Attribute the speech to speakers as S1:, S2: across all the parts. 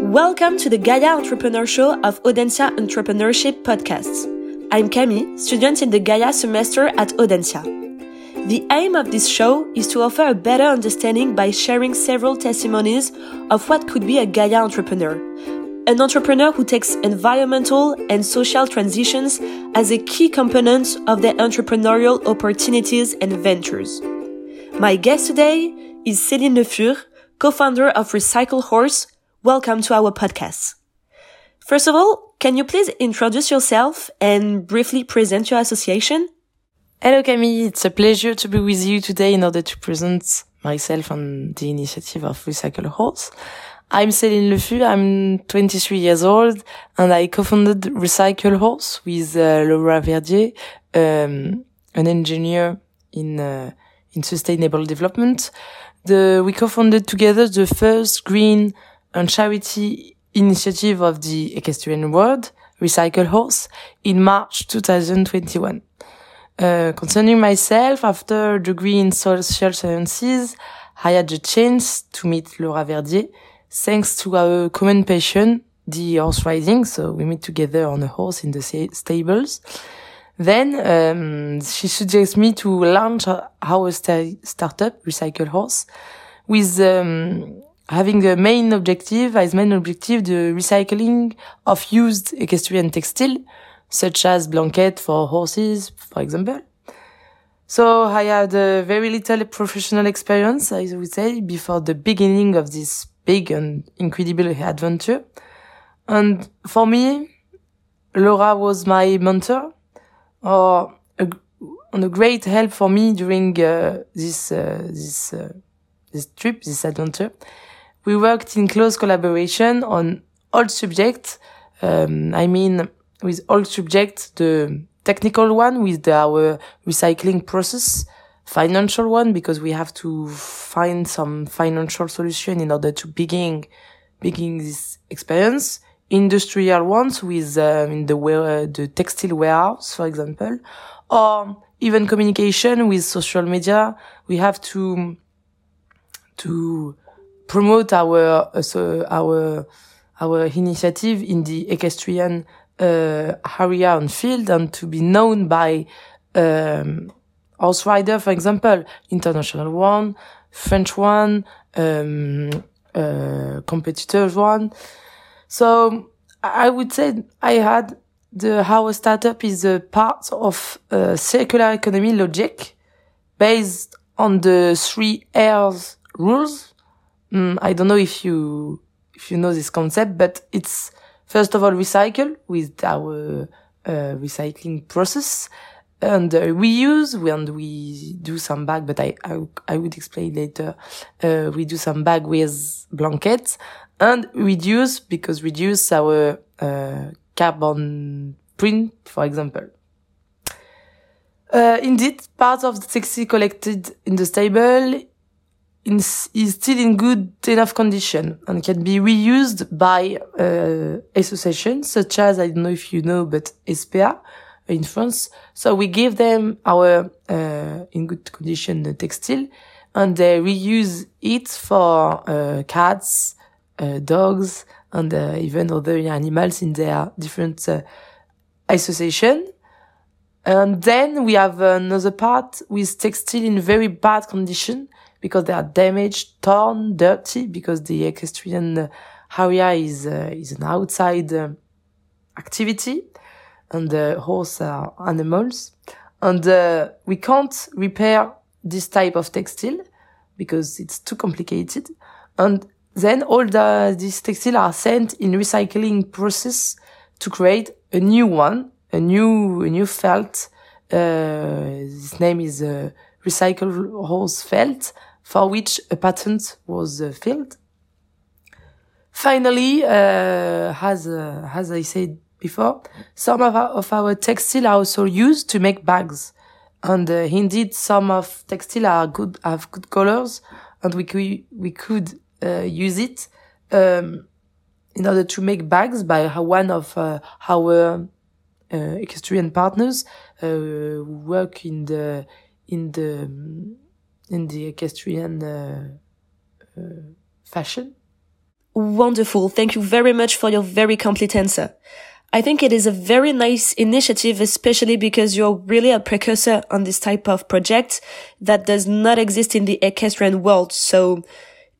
S1: Welcome to the Gaia Entrepreneur Show of Audencia Entrepreneurship Podcasts. I'm Camille, student in the Gaia semester at Audencia. The aim of this show is to offer a better understanding by sharing several testimonies of what could be a Gaia entrepreneur. An entrepreneur who takes environmental and social transitions as a key component of their entrepreneurial opportunities and ventures. My guest today is Céline Le Fur, co-founder of Recycl'horse, welcome to our podcast. First of all, can you please introduce yourself and briefly present your association?
S2: Hello Camille, it's a pleasure to be with you today in order to present myself and the initiative of Recycl'horse. I'm Céline Le Fur, I'm 23 years old and I co-founded Recycl'horse with uh, Laura Verdier, um, an engineer in, uh, in sustainable development. The, we co-founded together the first green and charity initiative of the equestrian world, Recycl'horse, in March 2021. Uh, concerning myself, after a degree in social sciences, I had the chance to meet Laura Verdier, thanks to our common passion, the horse riding. So we meet together on a horse in the stables. Then um, she suggests me to launch our st startup, Recycl'horse, with um, having a main objective, as main objective, the recycling of used equestrian textile, such as blanket for horses, for example. So I had a very little professional experience, I would say, before the beginning of this big and incredible adventure. And for me, Laura was my mentor or a, and a great help for me during uh, this uh, this uh, this trip, this adventure. We worked in close collaboration on all subjects. Um, I mean, with all subjects, the technical one with the, our recycling process, financial one because we have to find some financial solution in order to begin begin this experience industrial ones with um, in the where the textile warehouse, for example, or even communication with social media. We have to to promote our uh, our our initiative in the equestrian uh, area and field and to be known by um, horse rider, for example, international one, French one, um, uh, competitors one. So I would say I had the how a startup is a part of a circular economy logic based on the three R's rules. Mm, I don't know if you if you know this concept, but it's first of all recycle with our uh, recycling process and uh, we use when we do some bag, but I, I, I would explain later. Uh, we do some bag with blankets and reduce because reduce our uh, carbon print, for example. Uh, indeed, part of the taxi collected in the stable in, is still in good enough condition and can be reused by uh, associations such as, I don't know if you know, but SPA in France. So we give them our uh, in good condition textile and they reuse it for uh, cats, uh, dogs, and uh, even other animals in their different uh, association. And then we have another part with textile in very bad condition because they are damaged, torn, dirty, because the equestrian area is uh, is an outside uh, activity, and the horse are animals, and uh, we can't repair this type of textile because it's too complicated, and then all the these textile are sent in recycling process to create a new one, a new a new felt. Uh, his name is uh, Recycl'horse felt, for which a patent was uh, filed. Finally, uh, as uh, as I said before, some of our, of our textile are also used to make bags, and uh, indeed some of textile are good have good colors, and we could we could uh, use it um, in order to make bags by one of uh, our uh, equestrian partners uh, work in the in the in the equestrian uh, fashion.
S1: Wonderful. Thank you very much for your very complete answer. I think it is a very nice initiative, especially because you're really a precursor on this type of project that does not exist in the equestrian world. So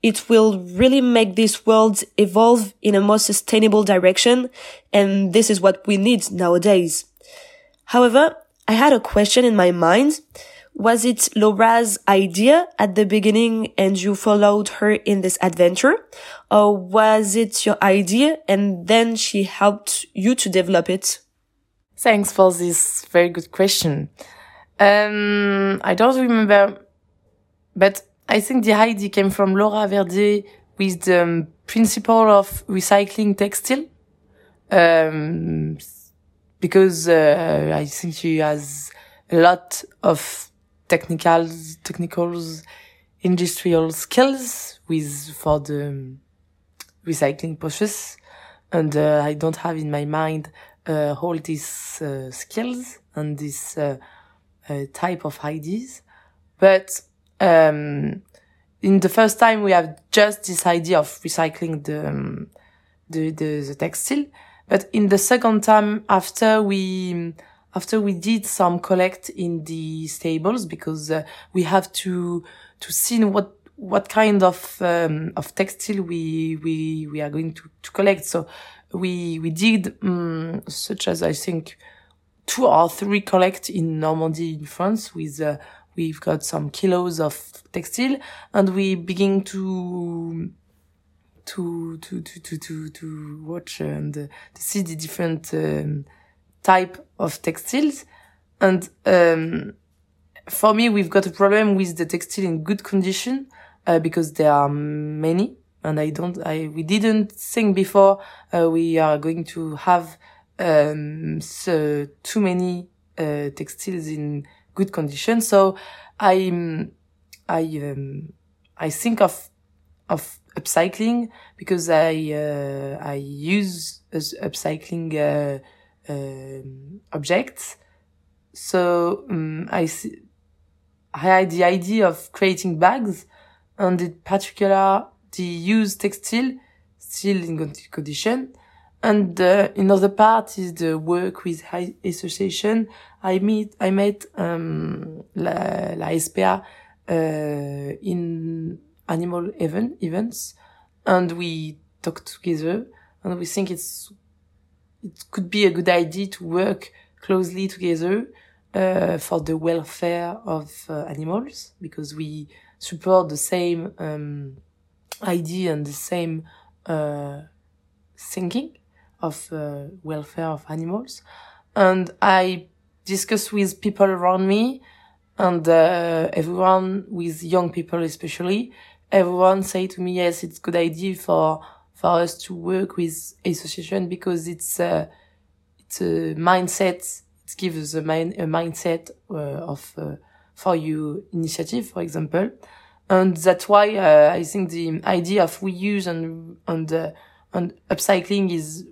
S1: it will really make this world evolve in a more sustainable direction. And this is what we need nowadays. However, I had a question in my mind. Was it Laura's idea at the beginning and you followed her in this adventure? Or was it your idea and then she helped you to develop it?
S2: Thanks for this very good question. Um, I don't remember, but I think the idea came from Laura Verdier with the um, principle of recycling textile. Um, because uh, I think she has a lot of technical, technicals, industrial skills with for the recycling process, and uh, I don't have in my mind uh, all these uh, skills and this uh, uh, type of ideas. But um, in the first time, we have just this idea of recycling the um, the, the the textile. But in the second time, after we after we did some collect in the stables because uh, we have to to see what what kind of um, of textile we we we are going to, to collect. So we we did um, such as i think two or three collect in normandy in france with uh, we've got some kilos of textile and we begin to to to to to to, to watch and uh, to see the different um, type of textiles. And um, for me, we've got a problem with the textile in good condition uh, because there are many, and I don't. I we didn't think before uh, we are going to have um, so too many uh, textiles in good condition. So I I um, I think of of upcycling because I uh, I use upcycling uh, um, objects. So um, I, I had the idea of creating bags, and in particular the used textile still in good condition. And uh, another part is the work with high association. I meet I met um, la, la SPA uh, in animal event events, and we talked together, and we think it's it could be a good idea to work closely together uh, for the welfare of uh, animals because we support the same um, idea and the same uh, thinking of uh, welfare of animals. And I discuss with people around me and uh, everyone with young people especially, everyone say to me, yes, it's good idea for for us to work with association because it's a, it's a mindset. It gives a, mind, a mindset uh, of uh, for you initiative, for example, and that's why uh, I think the idea of reuse and and uh, and upcycling is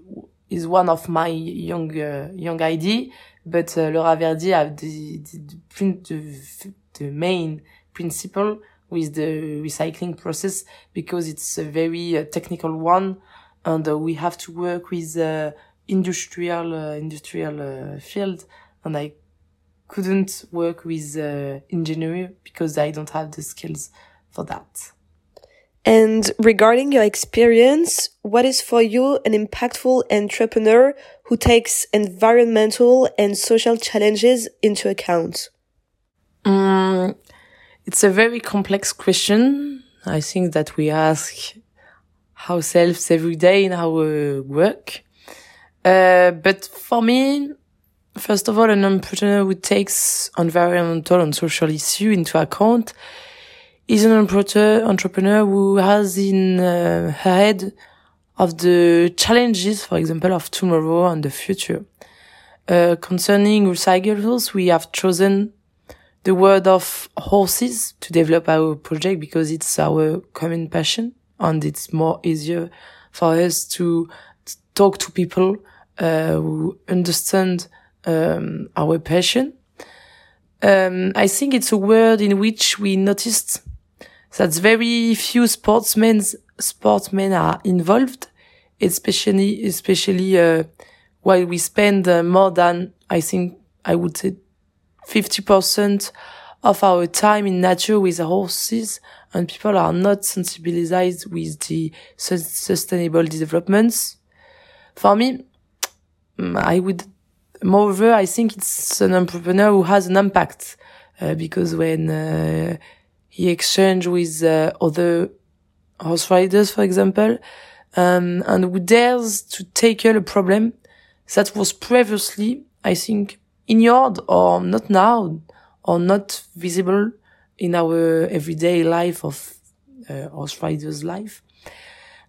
S2: is one of my young uh, young idea. But uh, Laura Verdier have the the, the, the main principle with the recycling process because it's a very uh, technical one and uh, we have to work with uh, industrial uh, industrial uh, field and I couldn't work with uh, engineering because I don't have the skills for that.
S1: And regarding your experience, what is for you an impactful entrepreneur who takes environmental and social challenges into account?
S2: Um, it's a very complex question. I think that we ask ourselves every day in our work. Uh, but for me, first of all, an entrepreneur who takes environmental and social issue into account is an entrepreneur who has in uh, her head of the challenges, for example, of tomorrow and the future. Uh, concerning recyclables, we have chosen the word of horses to develop our project because it's our common passion and it's more easier for us to talk to people uh, who understand um, our passion. Um, I think it's a word in which we noticed that very few sportsmen sportsmen are involved, especially, especially, uh, while we spend uh, more than, I think, I would say 50% of our time in nature with horses and people are not sensibilized with the sustainable developments. For me, mm, I would, moreover, I think it's an entrepreneur who has an impact uh, because when uh, he exchange with uh, other horse riders, for example, um, and who dares to tackle a problem that was previously, I think, ignored or not now or not visible in our everyday life of uh, riders' life.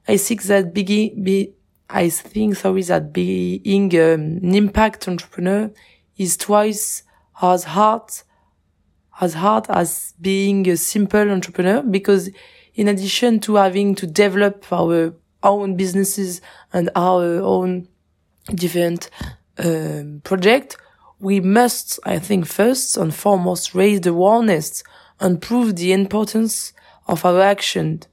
S2: I think that being, be, I think, sorry, that being um, an impact entrepreneur is twice as hard, as hard as being a simple entrepreneur because in addition to having to develop our own businesses and our own different um, project, we must, I think, first and foremost raise the awareness and prove the importance of our action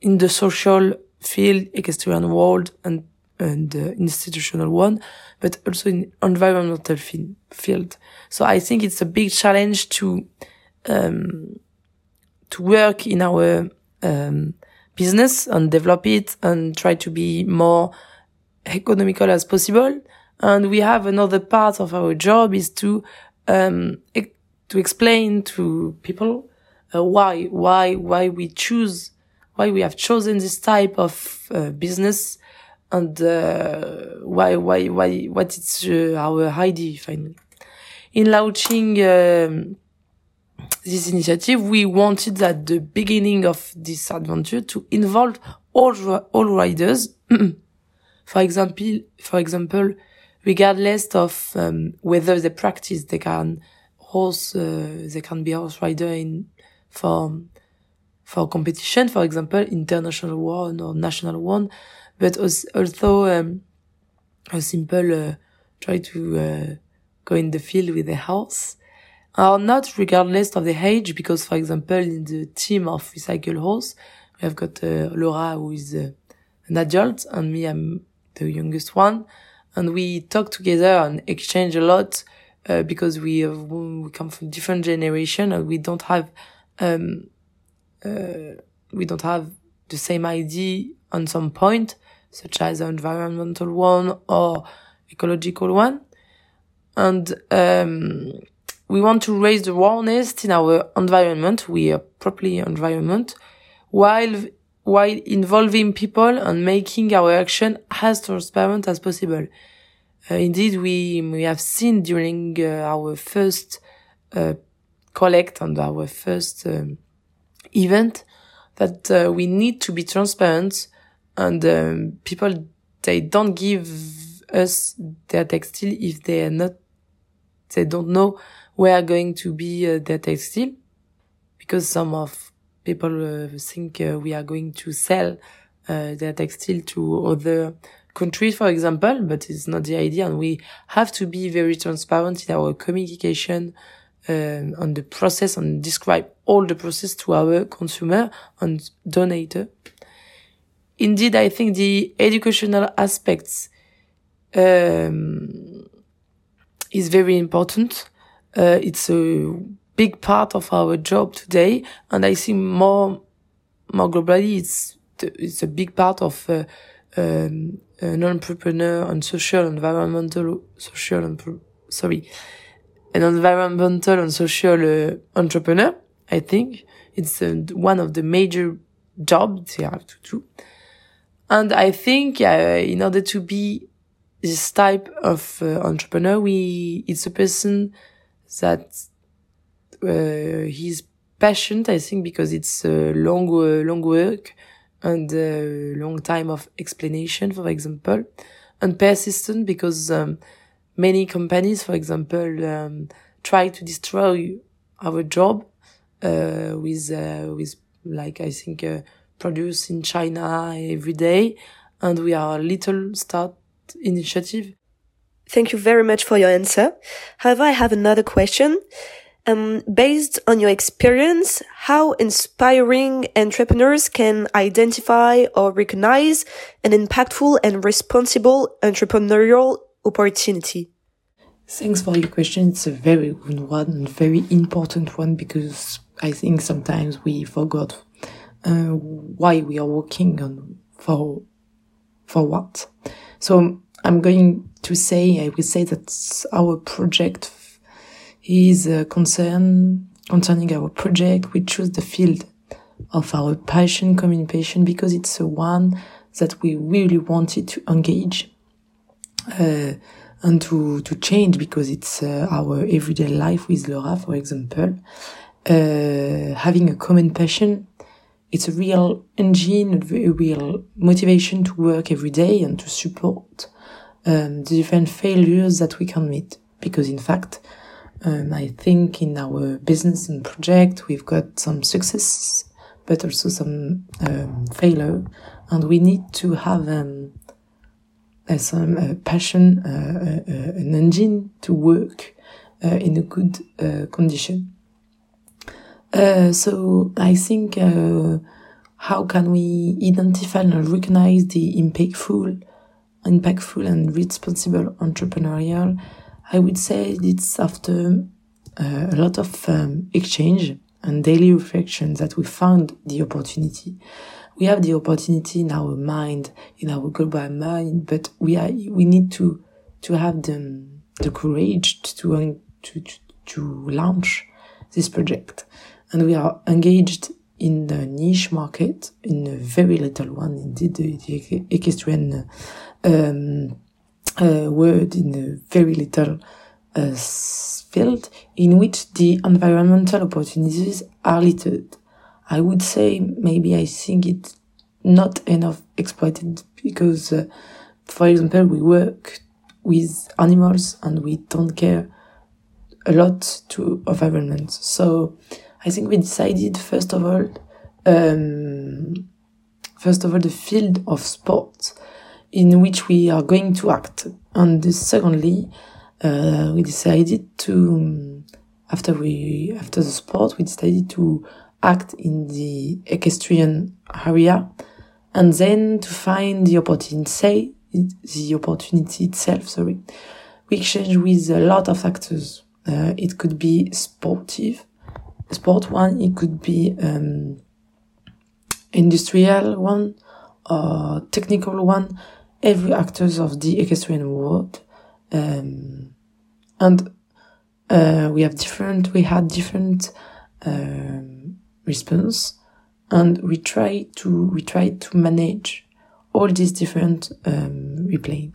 S2: in the social field, equestrian world, and and uh, institutional one, but also in environmental field. So I think it's a big challenge to um, to work in our um, business and develop it and try to be more economical as possible. And we have another part of our job is to um, to explain to people uh, why why why we choose why we have chosen this type of uh, business and uh, why why why what is uh, our idea finally. In launching um, this initiative, we wanted at the beginning of this adventure to involve all all riders. for example, for example, regardless of um, whether they practice, they can horse, uh, they can be horse rider in for for competition, for example, international one or national one, but also um, a simple uh, try to uh, go in the field with a horse are not regardless of the age, because for example, in the team of Recycl'horse, we have got uh, Laura, who is uh, an adult, and me, I'm the youngest one, and we talk together and exchange a lot uh, because we have, we come from different generation and we don't have um, uh, we don't have the same idea on some point, such as the environmental one or ecological one, and um, we want to raise the awareness in our environment, we are properly environment, while while involving people and making our action as transparent as possible. Uh, indeed, we we have seen during uh, our first uh, collect and our first um, event that uh, we need to be transparent and um, people they don't give us their textile if they are not they don't know where are going to be uh, their textile because some of people uh, think uh, we are going to sell uh, their textile to other countries, for example, but it's not the idea. And we have to be very transparent in our communication um, on the process and describe all the process to our consumer and donator. Indeed, I think the educational aspects um, is very important uh, it's a big part of our job today, and I see more more globally, it's it's a big part of uh, um, an entrepreneur and social, environmental, social, sorry, an environmental and social uh, entrepreneur. I think it's uh, one of the major jobs they have to do. And I think uh, in order to be this type of uh, entrepreneur, we it's a person that uh, he's passionate, I think, because it's a long, uh, long work and a long time of explanation, for example, and persistent because um, many companies, for example, um, try to destroy our job uh, with uh, with like I think uh, produce in China every day, and we are a little start initiative
S1: Thank you very much for your answer. However, I have another question. Um, based on your experience, how inspiring entrepreneurs can identify or recognize an impactful and responsible entrepreneurial opportunity?
S2: Thanks for your question. It's a very good one, and very important one because I think sometimes we forgot uh, why we are working on for for what. So I'm going to say I will say that our project is a concern concerning our project. We choose the field of our passion communication because it's the one that we really wanted to engage. Uh, and to, to change because it's uh, our everyday life with Laura, for example. Uh, having a common passion, it's a real engine, a real motivation to work every day and to support um, the different failures that we can meet. Because in fact, um, I think in our business and project, we've got some successes, but also some um, failure, and we need to have um, some uh, passion, uh, uh, an engine to work in a good condition. so I think how can we identify and recognize the impactful, impactful and responsible entrepreneurial? I would say it's after uh, a lot of um, exchange and daily reflection that we found the opportunity we have the opportunity in our mind, in our global mind, but we are, we need to, to have the, the courage to, to, to launch this project. And we are engaged in the niche market, in a very little one, indeed, the, the equestrian um, uh, word in a very little uh, field in which the environmental opportunities are littered I would say maybe I think it's not enough exploited because, uh, for example, we work with animals and we don't care a lot to environment. So I think we decided first of all, um, first of all, the field of sport in which we are going to act. And secondly, uh, we decided to, after we, after the sport, we decided to act in the equestrian area and then to find the opportunity, the opportunity itself, sorry. We exchange with a lot of actors. Uh, it could be sportive, sport one, it could be um, industrial one, or technical one, every actors of the equestrian world. Um, and uh, we have different, we had different um, response and we try to we try to manage all these different um, replay.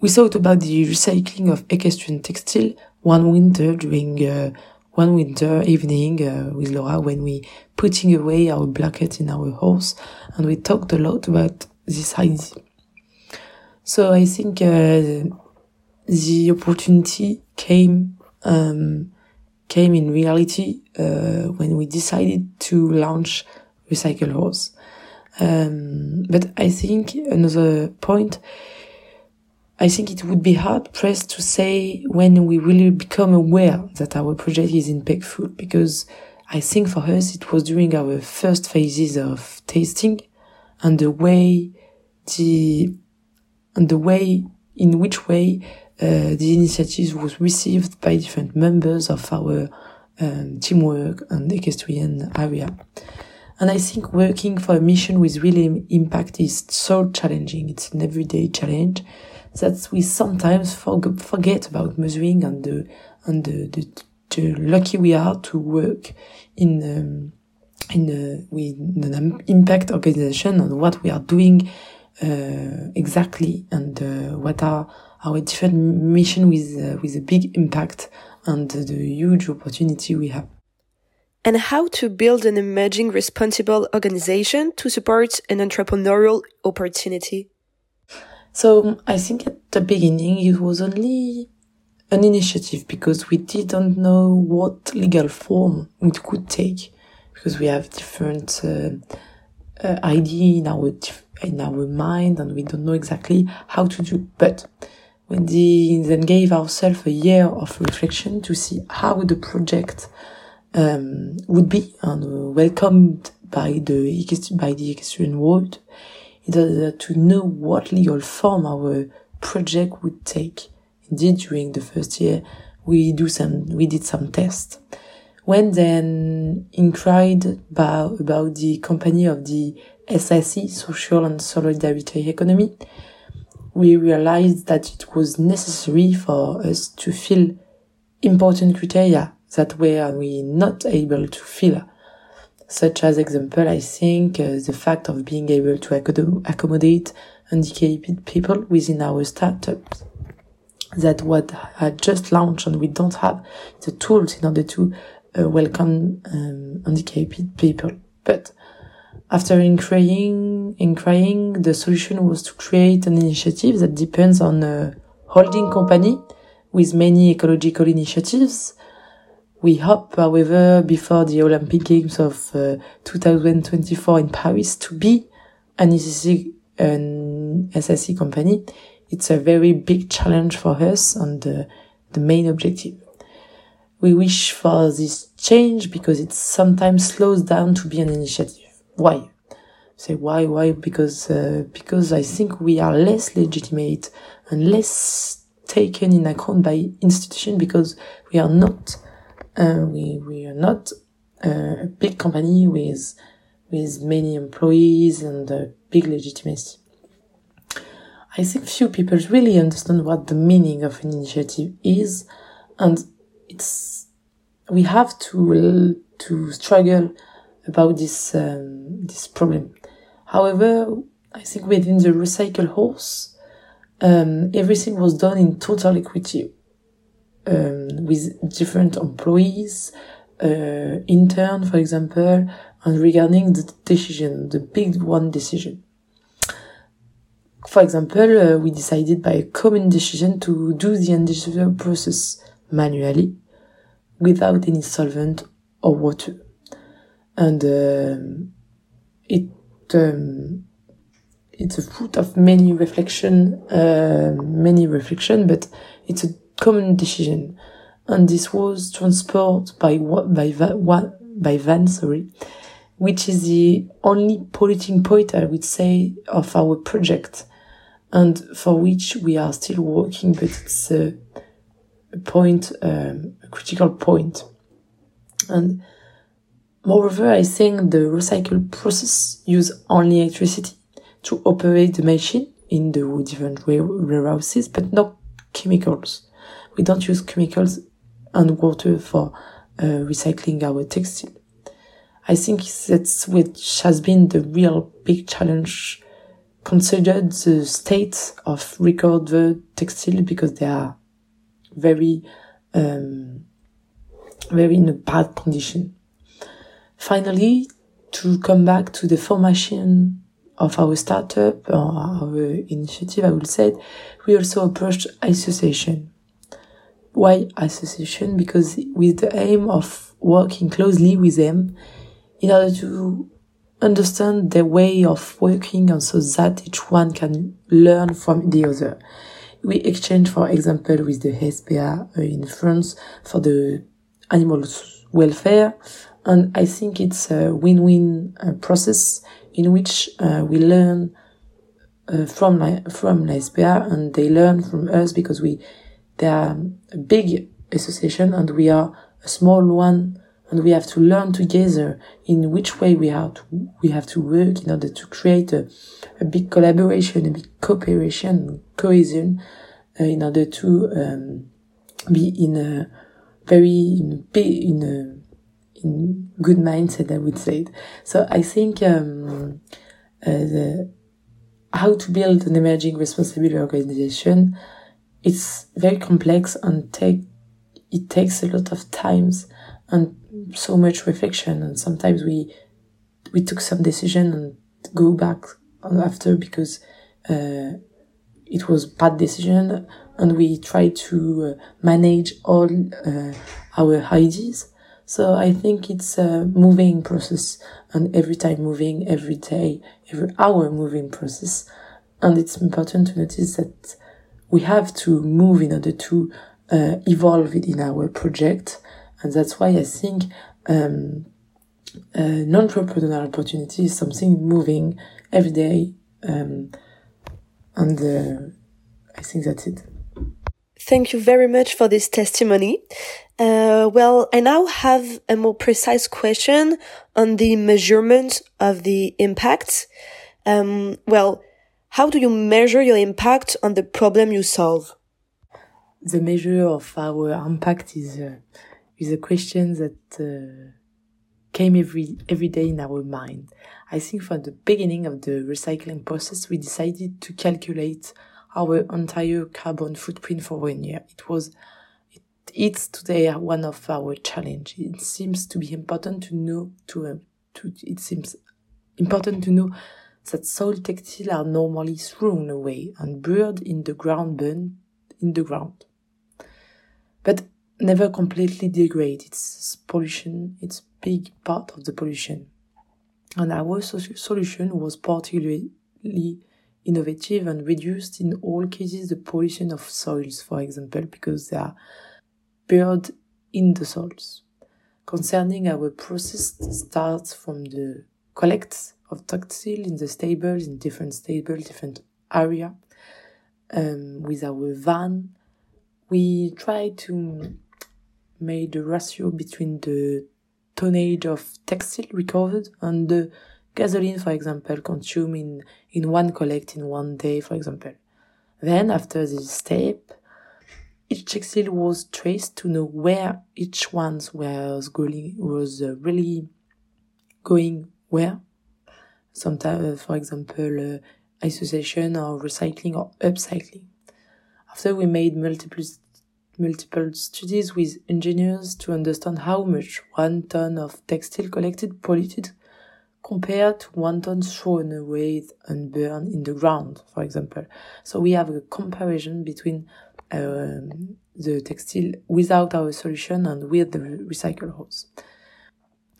S2: We thought about the recycling of equestrian textile one winter during uh, one winter evening uh, with Laura when we putting away our blanket in our house and we talked a lot about this idea. So I think uh, the opportunity came um, came in reality uh, when we decided to launch Recycl'horse. Um, but I think another point, I think it would be hard pressed to say when we really become aware that our project is impactful because I think for us it was during our first phases of tasting and the way the and the way in which way uh, the initiative was received by different members of our um, teamwork and equestrian area. And I think working for a mission with real impact is so challenging. It's an everyday challenge that we sometimes forget about measuring and the, and the, the, the lucky we are to work in, um, in, a, with an impact organization and what we are doing, uh, exactly and, uh, what are our different mission with, uh, with a big impact and the huge opportunity we have.
S1: And how to build an emerging responsible organization to support an entrepreneurial opportunity.
S2: So I think at the beginning it was only an initiative because we didn't know what legal form it could take because we have different uh, uh, idea in our in our mind and we don't know exactly how to do. But when We then gave ourselves a year of reflection to see how the project um, would be and welcomed by the by the equestrian world in order to know what legal form our project would take. Indeed, during the first year, we do some we did some tests. When then inquired about, about the company of the SSE, Social and Solidarity Economy, we realized that it was necessary for us to fill important criteria that were we not able to fill. Such as example, I think uh, the fact of being able to accommodate handicapped people within our startups. That what had just launched and we don't have the tools in order to uh, welcome um, handicapped people. But after inquiring, inquiring, the solution was to create an initiative that depends on a holding company with many ecological initiatives. We hope, however, before the Olympic Games of uh, 2024 in Paris to be an SSE, an SSE company. It's a very big challenge for us and uh, the main objective. We wish for this change because it sometimes slows down to be an initiative. Why? Say why? Why? Because uh, because I think we are less legitimate and less taken in account by institution because we are not uh, we we are not uh, a big company with with many employees and big legitimacy. I think few people really understand what the meaning of an initiative is, and it's we have to to struggle about this um, this problem. However, I think within the Recycl'horse, um, everything was done in total equity, um, with different employees, uh, intern, for example, and regarding the decision, the big one decision. For example, uh, we decided by a common decision to do the industrial process manually, without any solvent or water and uh, it um, it's a fruit of many reflection, uh, many reflection, but it's a common decision, and this was transported by by by Van, sorry, which is the only polluting point I would say of our project, and for which we are still working, but it's a, a point, um, a critical point, and Moreover, I think the recycle process use only electricity to operate the machine in the different warehouses, but not chemicals. We don't use chemicals and water for uh, recycling our textile. I think that's which has been the real big challenge considered the state of recovered textile because they are very, um, very in a bad condition. Finally, to come back to the formation of our startup or our initiative, I would say, we also approached association. Why association? Because with the aim of working closely with them in order to understand their way of working and so that each one can learn from the other. We exchange, for example, with the SPA in France for the animal welfare and I think it's a win-win uh, process in which uh, we learn uh, from from SPA and they learn from us because we they are a big association and we are a small one and we have to learn together in which way we have to we have to work in order to create a, a big collaboration, a big cooperation, cohesion, uh, in order to um, be in a very in a in a good mindset, I would say. It. So I think um, uh, the, how to build an emerging responsibility organization, it's very complex and take it takes a lot of times and so much reflection. And sometimes we we took some decision and go back after because uh, it was bad decision and we try to uh, manage all uh, our ideas so I think it's a moving process and every time moving, every day, every hour moving process. And it's important to notice that we have to move in order to uh, evolve in our project. And that's why I think um, uh, non-entrepreneurial opportunity is something moving every day. Um, and uh, I think that's it.
S1: Thank you very much for this testimony. Uh, well, I now have a more precise question on the measurement of the impact. Um, well, how do you measure your impact on the problem you solve?
S2: The measure of our impact is uh, is a question that uh, came every every day in our mind. I think from the beginning of the recycling process, we decided to calculate our entire carbon footprint for one year. It was it, it's today one of our challenges. It seems to be important to know to uh, to it seems important to know that soil textiles are normally thrown away and buried in the ground burned in the ground. But never completely degrade. It's pollution. It's big part of the pollution. And our solution was particularly innovative and reduced in all cases the pollution of soils, for example, because they are buried in the soils. Concerning our process starts from the collect of textile in the stables, in different stables, different area. Um, with our van, we try to make the ratio between the tonnage of textile recovered and the gasoline, for example, consumed in, in one collect in one day, for example. Then, after this step, each textile was traced to know where each one was going, was uh, really going where. Sometimes, uh, for example, uh, association or recycling or upcycling. After we made multiple multiple studies with engineers to understand how much one ton of textile collected polluted compared to one ton thrown away and burned in the ground, for example. So we have a comparison between um, the textile without our solution and with the recycled hose.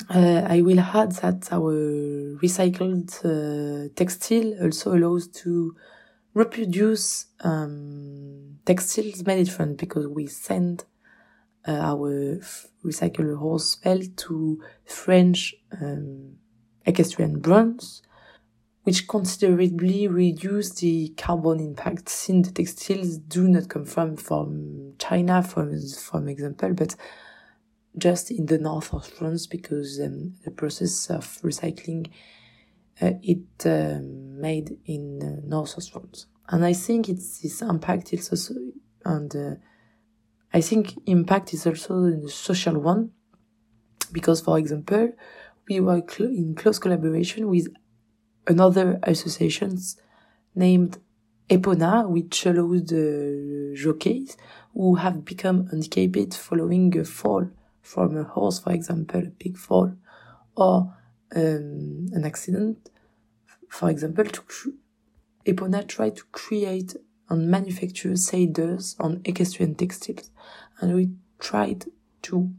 S2: Uh, I will add that our recycled uh, textile also allows to reproduce um, textiles made different because we send uh, our recycled horse felt to French um, equestrian brands, which considerably reduce the carbon impact since the textiles do not come from, from China, from, from example, but just in the north of France because um, the process of recycling uh, it uh, made in uh, north of France. And I think it's this impact is also, and uh, I think impact is also in the social one, because for example, we cl in close collaboration with another associations named Epona, which allows the jockeys who have become handicapped following a fall from a horse, for example, a big fall, or um, an accident, for example, to Epona tried to create and manufacture saddles on equestrian textiles, and we tried to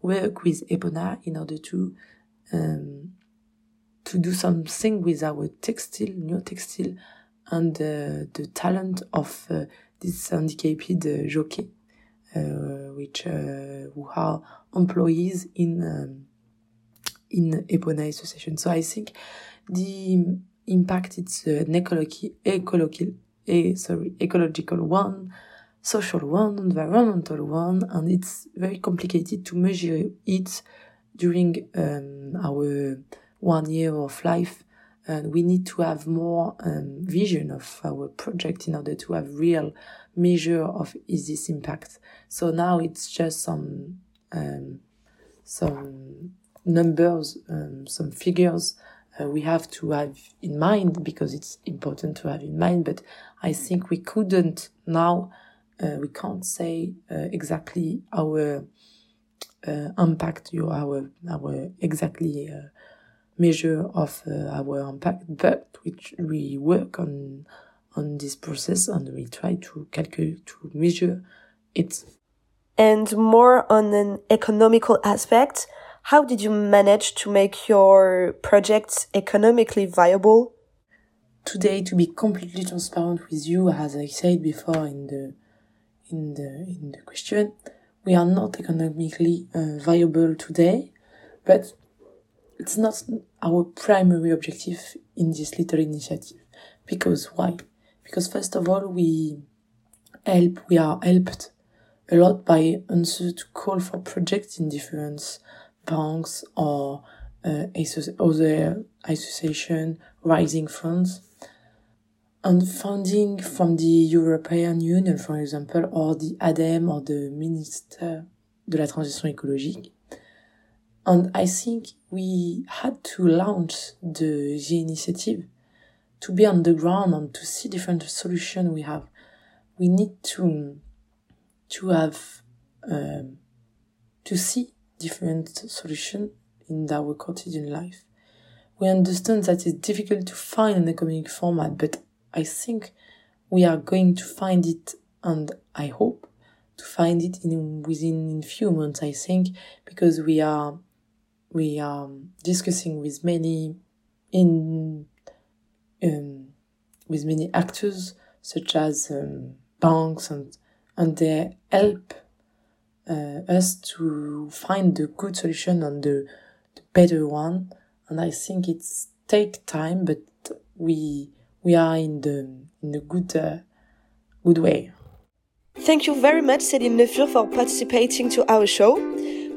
S2: work with Epona in order to um, to do something with our textile, new textile, and uh, the talent of uh, this handicapped uh, jockey, which who are employees in um, in Epona Association. So I think the impact it's an ecological, ecological, a, sorry, ecological one, social one, environmental one, and it's very complicated to measure it during um, our one year of life. And we need to have more um, vision of our project in order to have real measure of is this impact. So now it's just some um, some numbers, um, some figures uh, we have to have in mind because it's important to have in mind. But I think we couldn't now, uh, we can't say uh, exactly our impact, your, our, our exactly uh, measure of uh, our impact, but which we work on on this process and we try to calculate to measure it.
S1: And more on an economical aspect, how did you manage to make your projects economically viable?
S2: today to be completely transparent with you, as I said before in the in the in the question, we are not economically uh, viable today, but it's not our primary objective in this little initiative. Because why? Because first of all, we help, we are helped a lot by answer to call for projects in different banks or uh, other association rising funds and funding from the European Union, for example, or the ADEME or the Minister de la Transition écologique. And I think we had to launch the, the initiative to be on the ground and to see different solutions we have. We need to, to have, um, to see different solutions in our quotidian life. We understand that it's difficult to find an economic format, but I think we are going to find it and I hope to find it in within in few months I think because we are we are discussing with many in um, with many actors such as um, banks and and they help uh, us to find the good solution and the, the better one. And I think it's take time but we we are in the in the good uh, good way.
S1: Thank you very much, Céline Le Fur, for participating to our show.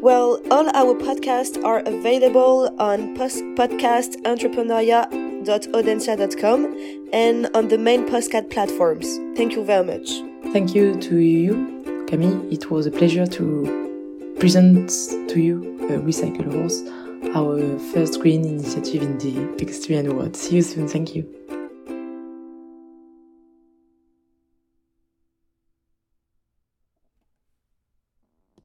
S1: Well, all our podcasts are available on podcastentrepreneuriat.audencia.com and on the main podcast platforms. Thank you very much.
S2: Thank you to you, Camille. It was a pleasure to present to you uh, Recycl'horse, our first green initiative in the equestrian world. See you soon. Thank you.